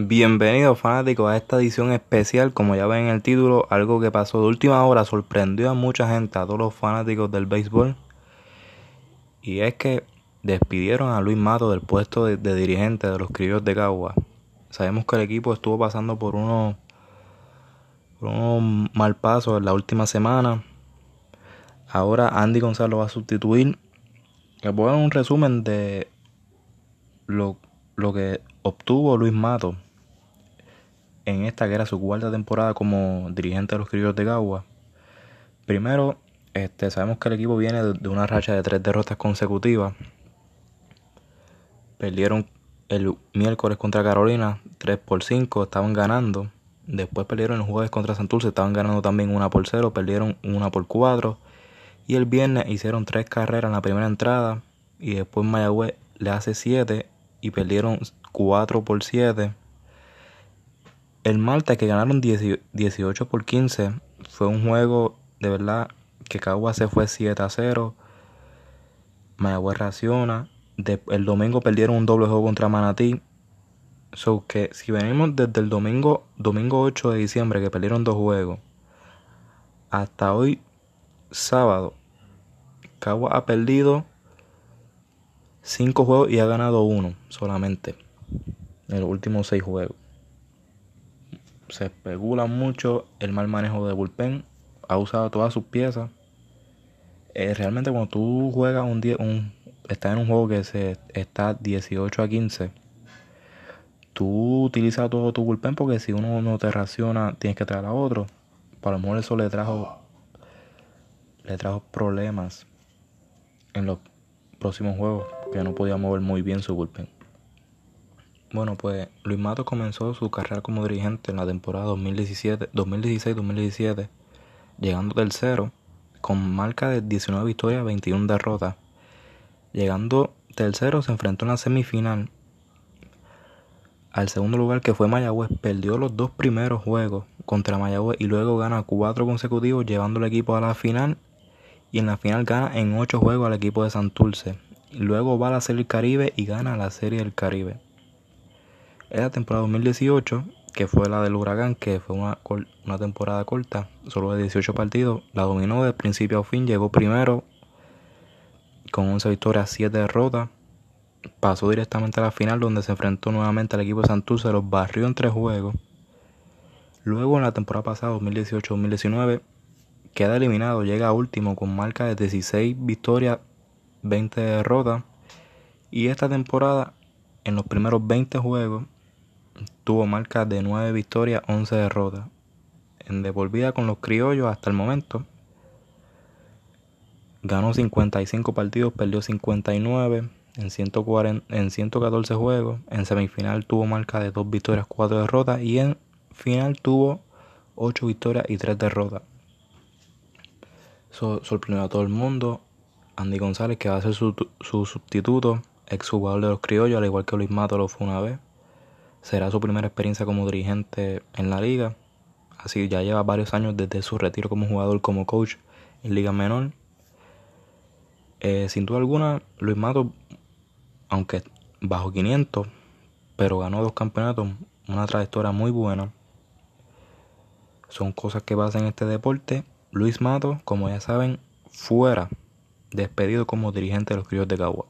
Bienvenidos fanáticos a esta edición especial, como ya ven en el título, algo que pasó de última hora sorprendió a mucha gente, a todos los fanáticos del béisbol. Y es que despidieron a Luis Mato del puesto de, dirigente de los Criollos de Cagua. Sabemos que el equipo estuvo pasando por unos, por unos mal pasos en la última semana. Ahora Andy Gonzalo va a sustituir. Les voy a dar un resumen de lo, lo que obtuvo Luis Mato en esta que era su cuarta temporada como dirigente de los Criollos de Gagua. Primero, este, sabemos que el equipo viene de, una racha de tres derrotas consecutivas. Perdieron el miércoles contra Carolina 3 por 5, estaban ganando. Después perdieron el jueves contra Santurce, estaban ganando también 1 por 0, perdieron 1 por 4. Y el viernes hicieron tres carreras en la primera entrada y después Mayagüez le hace 7 y perdieron 4 por 7. El Malta, que ganaron 18 por 15, fue un juego de verdad que Cagua se fue 7 a 0. Mayagüez raciona. el domingo perdieron un doble juego contra Manatí. So que si venimos desde el domingo, domingo 8 de diciembre, que perdieron dos juegos, hasta hoy, sábado, Cagua ha perdido 5 juegos y ha ganado uno solamente en los últimos 6 juegos se especula mucho el mal manejo de bullpen. Ha usado todas sus piezas. Eh, realmente cuando tú juegas un día, un, estás en un juego que se está 18 a 15, tú utilizas todo tu bullpen porque si uno no te raciona, tienes que traer a otro. Para lo mejor eso le trajo le trajo problemas en los próximos juegos que no podía mover muy bien su bullpen. Bueno, pues Luis Matos comenzó su carrera como dirigente en la temporada 2016-2017, llegando tercero con marca de 19 victorias, 21 derrotas. Llegando tercero se enfrentó en la semifinal al segundo lugar que fue Mayagüez. Perdió los dos primeros juegos contra Mayagüez y luego gana cuatro consecutivos llevando el equipo a la final y en la final gana en ocho juegos al equipo de Santurce. Luego va a la Serie del Caribe y gana la Serie del Caribe. La temporada 2018, que fue la del huracán, que fue una, una temporada corta, solo de 18 partidos, la dominó de principio a fin, llegó primero con 11 victorias, 7 derrotas. Pasó directamente a la final donde se enfrentó nuevamente al equipo de Santurce, los barrió en tres juegos. Luego en la temporada pasada, 2018-2019, queda eliminado, llega último con marca de 16 victorias, 20 derrotas. Y esta temporada, en los primeros 20 juegos, tuvo marca de 9 victorias, 11 derrotas. En devolvida con los criollos hasta el momento. Ganó 55 partidos, perdió 59 en, 140, en 114 juegos. En semifinal tuvo marca de 2 victorias, 4 derrotas. Y en final tuvo 8 victorias y 3 derrotas. sorprendió a todo el mundo. Andy González, que va a ser su, su sustituto, ex jugador de los criollos, al igual que Luis Mato lo fue una vez. Será su primera experiencia como dirigente en la liga. Así ya lleva varios años desde su retiro como jugador, como coach en Liga Menor. Eh, sin duda alguna, Luis Mato, aunque bajo 500, pero ganó dos campeonatos, una trayectoria muy buena. Son cosas que pasan en este deporte. Luis Mato, como ya saben, fuera, despedido como dirigente de los Criollos de Cagua.